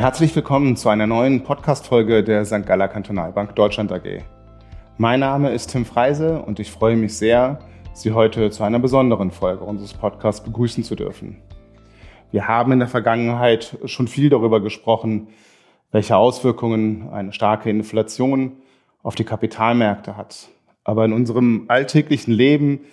Herzlich willkommen zu einer neuen Podcast-Folge der St. Galler Kantonalbank Deutschland AG. Mein Name ist Tim Freise und ich freue mich sehr, Sie heute zu einer besonderen Folge unseres Podcasts begrüßen zu dürfen. Wir haben in der Vergangenheit schon viel darüber gesprochen, welche Auswirkungen eine starke Inflation auf die Kapitalmärkte hat. Aber in unserem alltäglichen Leben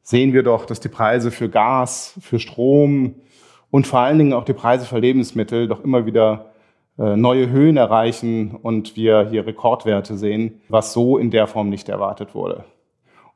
sehen wir doch, dass die Preise für Gas, für Strom, und vor allen Dingen auch die Preise für Lebensmittel doch immer wieder äh, neue Höhen erreichen und wir hier Rekordwerte sehen, was so in der Form nicht erwartet wurde.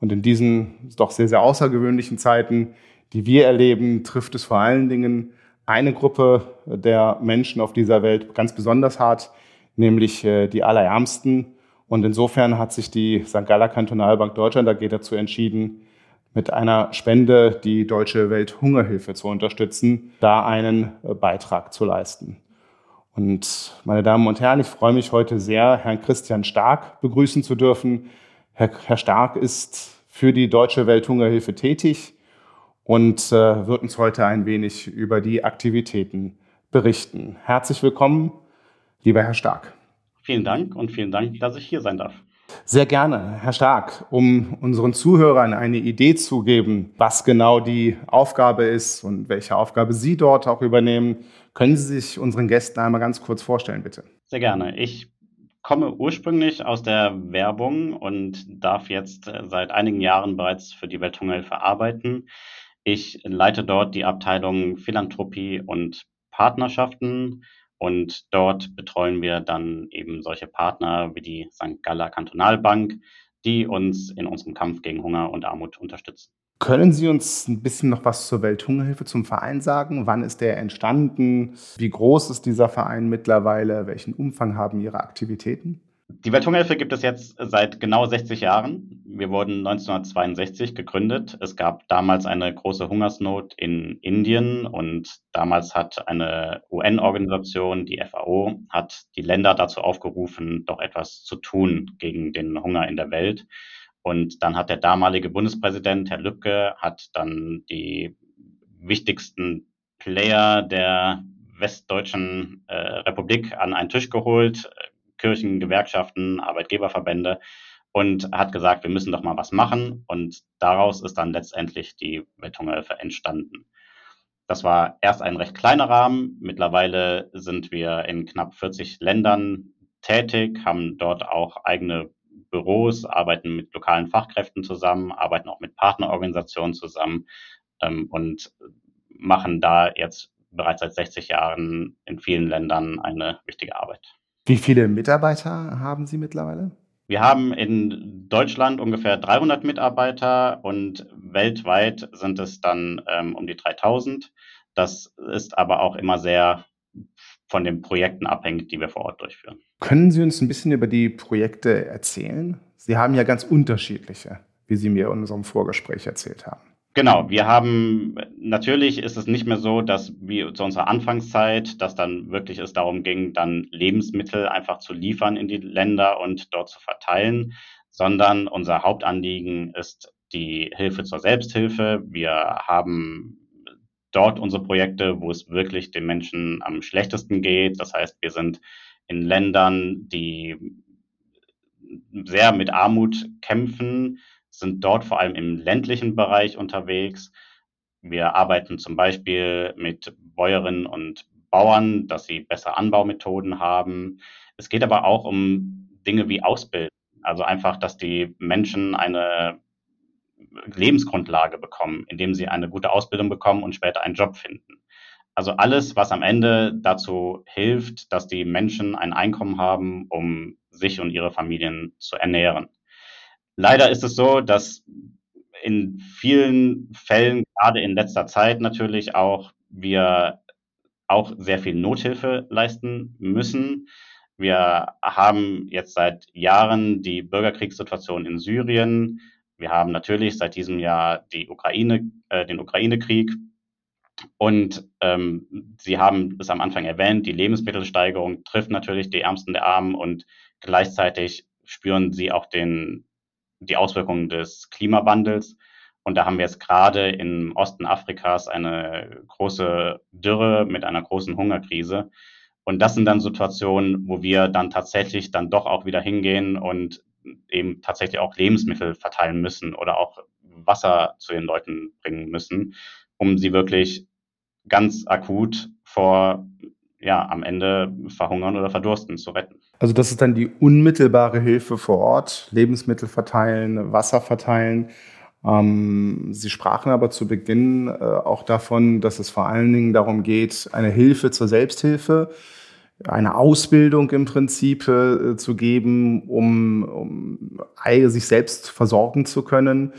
Und in diesen doch sehr, sehr außergewöhnlichen Zeiten, die wir erleben, trifft es vor allen Dingen eine Gruppe der Menschen auf dieser Welt ganz besonders hart, nämlich äh, die Allerärmsten. Und insofern hat sich die St. Galler Kantonalbank Deutschland AG dazu entschieden, mit einer Spende die Deutsche Welthungerhilfe zu unterstützen, da einen äh, Beitrag zu leisten. Und meine Damen und Herren, ich freue mich heute sehr, Herrn Christian Stark begrüßen zu dürfen. Herr, Herr Stark ist für die Deutsche Welthungerhilfe tätig und äh, wird uns heute ein wenig über die Aktivitäten berichten. Herzlich willkommen, lieber Herr Stark. Vielen Dank und vielen Dank, dass ich hier sein darf. Sehr gerne, Herr Stark. Um unseren Zuhörern eine Idee zu geben, was genau die Aufgabe ist und welche Aufgabe Sie dort auch übernehmen, können Sie sich unseren Gästen einmal ganz kurz vorstellen, bitte. Sehr gerne. Ich komme ursprünglich aus der Werbung und darf jetzt äh, seit einigen Jahren bereits für die Welthungerhilfe arbeiten. Ich leite dort die Abteilung Philanthropie und Partnerschaften und dort betreuen wir dann eben solche Partner wie die St. Galler Kantonalbank, die uns in unserem Kampf gegen Hunger und Armut unterstützen. Können Sie uns ein bisschen noch was zur Welthungerhilfe zum Verein sagen? Wann ist der entstanden? Wie groß ist dieser Verein mittlerweile? Welchen Umfang haben Ihre Aktivitäten? Die Welthungerhilfe gibt es jetzt seit genau 60 Jahren. Wir wurden 1962 gegründet. Es gab damals eine große Hungersnot in Indien und damals hat eine UN-Organisation, die FAO, hat die Länder dazu aufgerufen, doch etwas zu tun gegen den Hunger in der Welt. Und dann hat der damalige Bundespräsident, Herr Lübcke, hat dann die wichtigsten Player der westdeutschen äh, Republik an einen Tisch geholt, Kirchen, Gewerkschaften, Arbeitgeberverbände und hat gesagt, wir müssen doch mal was machen. Und daraus ist dann letztendlich die Welthungerhilfe entstanden. Das war erst ein recht kleiner Rahmen. Mittlerweile sind wir in knapp 40 Ländern tätig, haben dort auch eigene Büros, arbeiten mit lokalen Fachkräften zusammen, arbeiten auch mit Partnerorganisationen zusammen ähm, und machen da jetzt bereits seit 60 Jahren in vielen Ländern eine wichtige Arbeit. Wie viele Mitarbeiter haben Sie mittlerweile? Wir haben in Deutschland ungefähr 300 Mitarbeiter und weltweit sind es dann ähm, um die 3000. Das ist aber auch immer sehr von den Projekten abhängig, die wir vor Ort durchführen. Können Sie uns ein bisschen über die Projekte erzählen? Sie haben ja ganz unterschiedliche, wie Sie mir in unserem Vorgespräch erzählt haben. Genau, wir haben, natürlich ist es nicht mehr so, dass wie zu unserer Anfangszeit, dass dann wirklich es darum ging, dann Lebensmittel einfach zu liefern in die Länder und dort zu verteilen, sondern unser Hauptanliegen ist die Hilfe zur Selbsthilfe. Wir haben dort unsere Projekte, wo es wirklich den Menschen am schlechtesten geht. Das heißt, wir sind in Ländern, die sehr mit Armut kämpfen, sind dort vor allem im ländlichen Bereich unterwegs. Wir arbeiten zum Beispiel mit Bäuerinnen und Bauern, dass sie bessere Anbaumethoden haben. Es geht aber auch um Dinge wie Ausbildung. Also einfach, dass die Menschen eine Lebensgrundlage bekommen, indem sie eine gute Ausbildung bekommen und später einen Job finden. Also alles, was am Ende dazu hilft, dass die Menschen ein Einkommen haben, um sich und ihre Familien zu ernähren. Leider ist es so, dass in vielen Fällen, gerade in letzter Zeit natürlich auch, wir auch sehr viel Nothilfe leisten müssen. Wir haben jetzt seit Jahren die Bürgerkriegssituation in Syrien. Wir haben natürlich seit diesem Jahr die Ukraine, äh, den Ukraine-Krieg. Und ähm, Sie haben es am Anfang erwähnt, die Lebensmittelsteigerung trifft natürlich die Ärmsten der Armen und gleichzeitig spüren sie auch den die Auswirkungen des Klimawandels. Und da haben wir jetzt gerade im Osten Afrikas eine große Dürre mit einer großen Hungerkrise. Und das sind dann Situationen, wo wir dann tatsächlich dann doch auch wieder hingehen und eben tatsächlich auch Lebensmittel verteilen müssen oder auch Wasser zu den Leuten bringen müssen, um sie wirklich ganz akut vor ja, am Ende verhungern oder verdursten zu retten. Also das ist dann die unmittelbare Hilfe vor Ort, Lebensmittel verteilen, Wasser verteilen. Ähm, Sie sprachen aber zu Beginn äh, auch davon, dass es vor allen Dingen darum geht, eine Hilfe zur Selbsthilfe, eine Ausbildung im Prinzip äh, zu geben, um, um sich selbst versorgen zu können.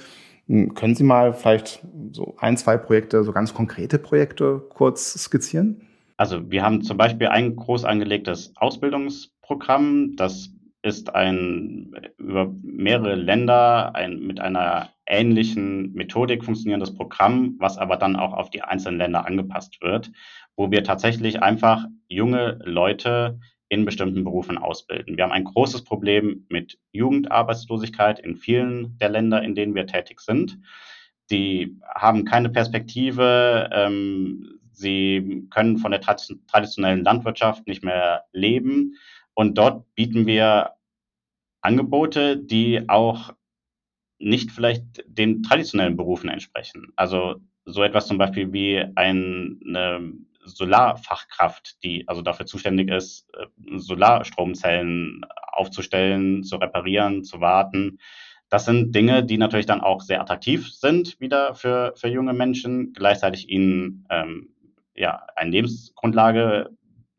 Hm, können Sie mal vielleicht so ein, zwei Projekte, so ganz konkrete Projekte kurz skizzieren? Also wir haben zum Beispiel ein groß angelegtes Ausbildungsprogramm, das ist ein über mehrere Länder ein, mit einer ähnlichen Methodik funktionierendes Programm, was aber dann auch auf die einzelnen Länder angepasst wird, wo wir tatsächlich einfach junge Leute in bestimmten Berufen ausbilden. Wir haben ein großes Problem mit Jugendarbeitslosigkeit in vielen der Länder, in denen wir tätig sind. Die haben keine Perspektive, ähm, sie können von der traditionellen Landwirtschaft nicht mehr leben. Und dort bieten wir Angebote, die auch nicht vielleicht den traditionellen Berufen entsprechen. Also so etwas zum Beispiel wie eine Solarfachkraft, die also dafür zuständig ist, äh, Solarstromzellen aufzustellen, zu reparieren, zu warten. Das sind Dinge, die natürlich dann auch sehr attraktiv sind wieder für, für junge Menschen, gleichzeitig ihnen ähm, ja, eine Lebensgrundlage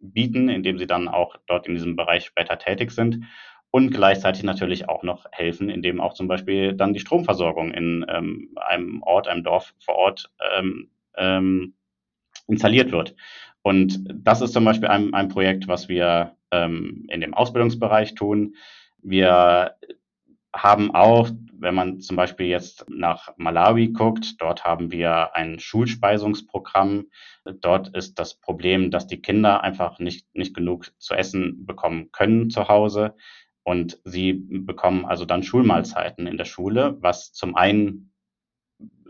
bieten, indem sie dann auch dort in diesem Bereich später tätig sind und gleichzeitig natürlich auch noch helfen, indem auch zum Beispiel dann die Stromversorgung in ähm, einem Ort, einem Dorf vor Ort ähm, ähm, installiert wird. Und das ist zum Beispiel ein, ein Projekt, was wir ähm, in dem Ausbildungsbereich tun. Wir haben auch, wenn man zum Beispiel jetzt nach Malawi guckt, dort haben wir ein Schulspeisungsprogramm. Dort ist das Problem, dass die Kinder einfach nicht, nicht genug zu essen bekommen können zu Hause. Und sie bekommen also dann Schulmahlzeiten in der Schule, was zum einen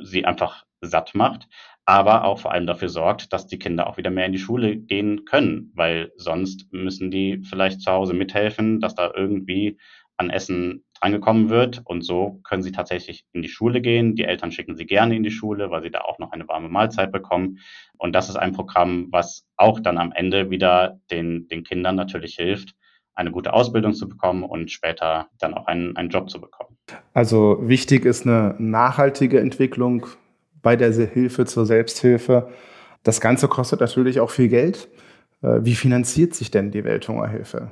sie einfach satt macht, aber auch vor allem dafür sorgt, dass die Kinder auch wieder mehr in die Schule gehen können, weil sonst müssen die vielleicht zu Hause mithelfen, dass da irgendwie an Essen drangekommen wird und so können sie tatsächlich in die Schule gehen. Die Eltern schicken sie gerne in die Schule, weil sie da auch noch eine warme Mahlzeit bekommen. Und das ist ein Programm, was auch dann am Ende wieder den, den Kindern natürlich hilft, eine gute Ausbildung zu bekommen und später dann auch einen, einen Job zu bekommen. Also wichtig ist eine nachhaltige Entwicklung bei der Hilfe zur Selbsthilfe. Das Ganze kostet natürlich auch viel Geld. Äh, wie finanziert sich denn die Welthungerhilfe?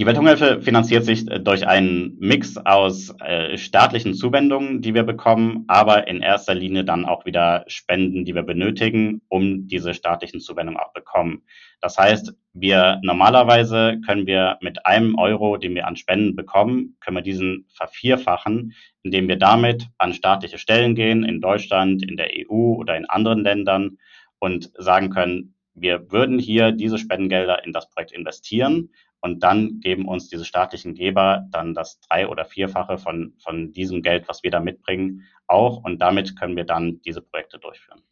Die Welthungerhilfe finanziert sich äh, durch einen Mix aus äh, staatlichen Zuwendungen, die wir bekommen, aber in erster Linie dann auch wieder Spenden, die wir benötigen, um diese staatlichen Zuwendungen auch bekommen. Das heißt, wir normalerweise können wir mit einem Euro, den wir an Spenden bekommen, können wir diesen vervierfachen, indem wir damit an staatliche Stellen gehen, in Deutschland, in der EU oder in anderen Ländern und sagen können, wir würden hier diese Spendengelder in das Projekt investieren und dann geben uns diese staatlichen Geber dann das drei- oder vierfache von, von diesem Geld, was wir da mitbringen, auch. Und damit können wir dann diese Projekte durchführen.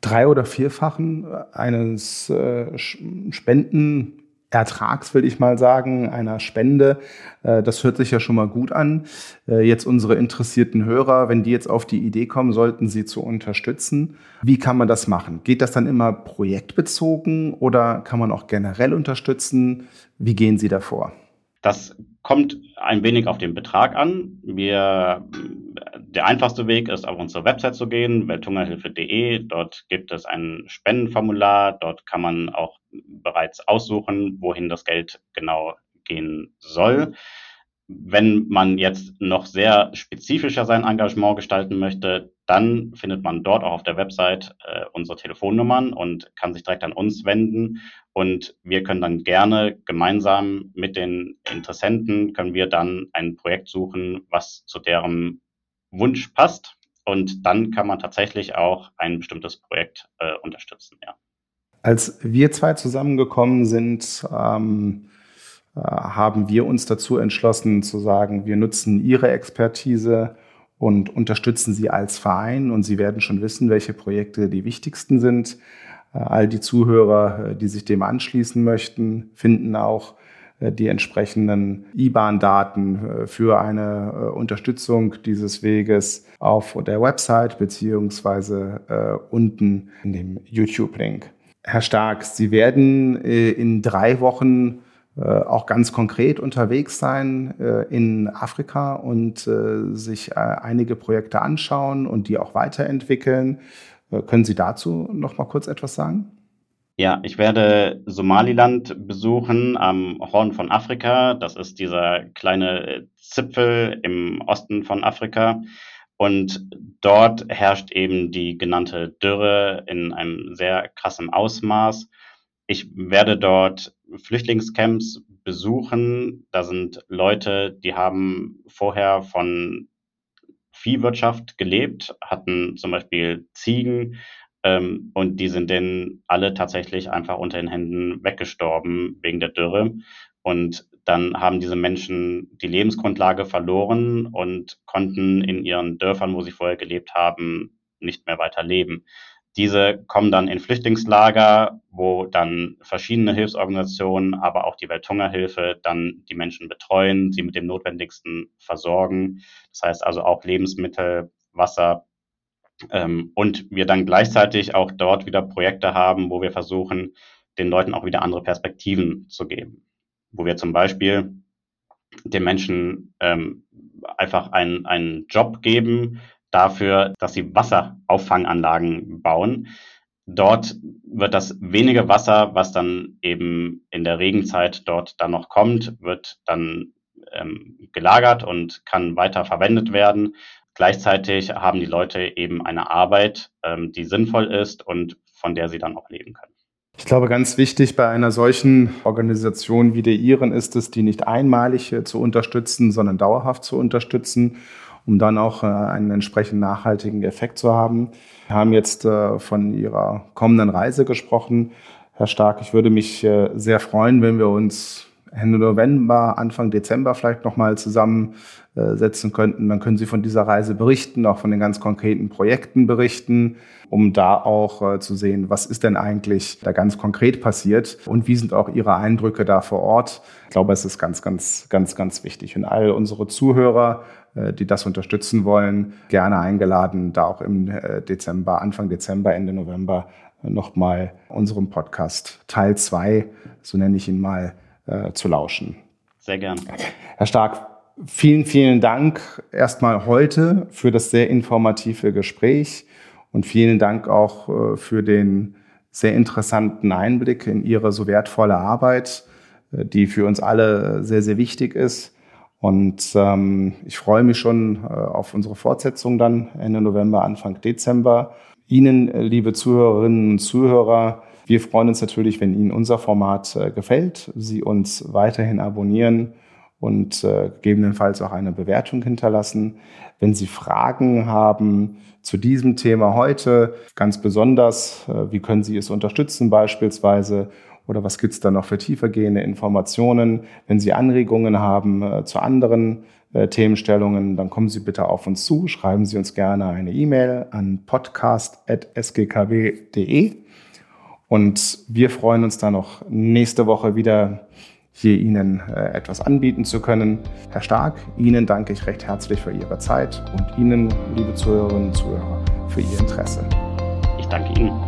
Drei- oder vierfachen eines äh, Spenden Ertrags, will ich mal sagen, einer Spende. Äh, das hört sich ja schon mal gut an. Äh, jetzt unsere interessierten Hörer, wenn die jetzt auf die Idee kommen, sollten sie zu unterstützen. Wie kann man das machen? Geht das dann immer projektbezogen oder kann man auch generell unterstützen? Wie gehen Sie davor? Das kommt ein wenig auf den Betrag an. Wir, der einfachste Weg ist, auf unsere Website zu gehen, welthungerhilfe.de. Dort gibt es ein Spendenformular. Dort kann man auch bereits aussuchen, wohin das Geld genau gehen soll. Wenn man jetzt noch sehr spezifischer sein Engagement gestalten möchte, dann findet man dort auch auf der Website äh, unsere Telefonnummern und kann sich direkt an uns wenden. Und wir können dann gerne gemeinsam mit den Interessenten, können wir dann ein Projekt suchen, was zu deren Wunsch passt. Und dann kann man tatsächlich auch ein bestimmtes Projekt äh, unterstützen, ja. Als wir zwei zusammengekommen sind, ähm, äh, haben wir uns dazu entschlossen zu sagen, wir nutzen Ihre Expertise und unterstützen Sie als Verein und Sie werden schon wissen, welche Projekte die wichtigsten sind. all die Zuhörer, die sich dem anschließen möchten, finden auch die entsprechenden IBAN-Daten für eine Unterstützung dieses Weges auf der Website beziehungsweise unten in dem YouTube-Link. Herr Stark, Sie werden in drei Wochen äh, auch ganz konkret unterwegs sein äh, in Afrika und äh, sich einige Projekte anschauen und die auch weiterentwickeln. Können Sie dazu noch mal kurz etwas sagen? Ja, ich werde Somaliland besuchen am Horn von Afrika. Das ist dieser kleine Zipfel im Osten von Afrika. Und dort herrscht eben die genannte Dürre in einem sehr krassen Ausmaß. Ich werde dort Flüchtlingscamps besuchen. Da sind Leute, die haben vorher von Viehwirtschaft gelebt, hatten zum Beispiel Ziegen ähm, und die sind dann alle tatsächlich einfach unter den Händen weggestorben wegen der Dürre. Und dann haben diese Menschen die Lebensgrundlage verloren und konnten in ihren Dörfern, wo sie vorher gelebt haben, nicht mehr weiter leben. Diese kommen dann in Flüchtlingslager, wo dann verschiedene Hilfsorganisationen, aber auch die Welthungerhilfe dann die Menschen betreuen, sie mit dem Notwendigsten versorgen. Das heißt also auch Lebensmittel, Wasser. Ähm, und wir dann gleichzeitig auch dort wieder Projekte haben, wo wir versuchen, den Leuten auch wieder andere Perspektiven zu geben. Wo wir zum Beispiel den Menschen ähm, einfach einen, einen Job geben, dafür, dass sie Wasserauffanganlagen bauen. Dort wird das wenige Wasser, was dann eben in der Regenzeit dort dann noch kommt, wird dann ähm, gelagert und kann weiter verwendet werden. Gleichzeitig haben die Leute eben eine Arbeit, ähm, die sinnvoll ist und von der sie dann auch leben können. Ich glaube, ganz wichtig bei einer solchen Organisation wie der Ihren ist es, die nicht einmalig zu unterstützen, sondern dauerhaft zu unterstützen um dann auch äh, einen entsprechend nachhaltigen Effekt zu haben. Wir haben jetzt äh, von Ihrer kommenden Reise gesprochen. Herr Stark, ich würde mich äh, sehr freuen, wenn wir uns Ende November, Anfang Dezember vielleicht nochmal zusammensetzen könnten. Dann können Sie von dieser Reise berichten, auch von den ganz konkreten Projekten berichten, um da auch zu sehen, was ist denn eigentlich da ganz konkret passiert und wie sind auch Ihre Eindrücke da vor Ort. Ich glaube, es ist ganz, ganz, ganz, ganz wichtig. Und all unsere Zuhörer die das unterstützen wollen, gerne eingeladen, da auch im äh, Dezember, Anfang Dezember, Ende November äh, nochmal unserem Podcast Teil 2, so nenne ich ihn mal, zu lauschen. Sehr gern. Herr Stark, vielen, vielen Dank erstmal heute für das sehr informative Gespräch und vielen Dank auch für den sehr interessanten Einblick in Ihre so wertvolle Arbeit, die für uns alle sehr, sehr wichtig ist. Und ähm, ich freue mich schon äh, auf unsere Fortsetzung dann Ende November, Anfang Dezember. Ihnen, äh, liebe Zuhörerinnen und Zuhörer, wir freuen uns natürlich, wenn Ihnen unser Format äh, gefällt, Sie uns weiterhin abonnieren und äh, gegebenenfalls auch eine Bewertung hinterlassen. Wenn Sie Fragen haben zu diesem Thema heute, ganz besonders, äh, wie können Sie es unterstützen beispielsweise oder was gibt's da noch für tiefergehende Informationen? Wenn Sie Anregungen haben äh, zu anderen äh, Themenstellungen, dann kommen Sie bitte auf uns zu, schreiben Sie uns gerne eine E-Mail an podcast.sgkw.de und wir freuen uns dann noch nächste Woche wieder hier Ihnen äh, etwas anbieten zu können. Herr Stark, Ihnen danke ich recht herzlich für Ihre Zeit und Ihnen, liebe Zuhörerinnen und Zuhörer, für Ihr Interesse. Ich danke Ihnen.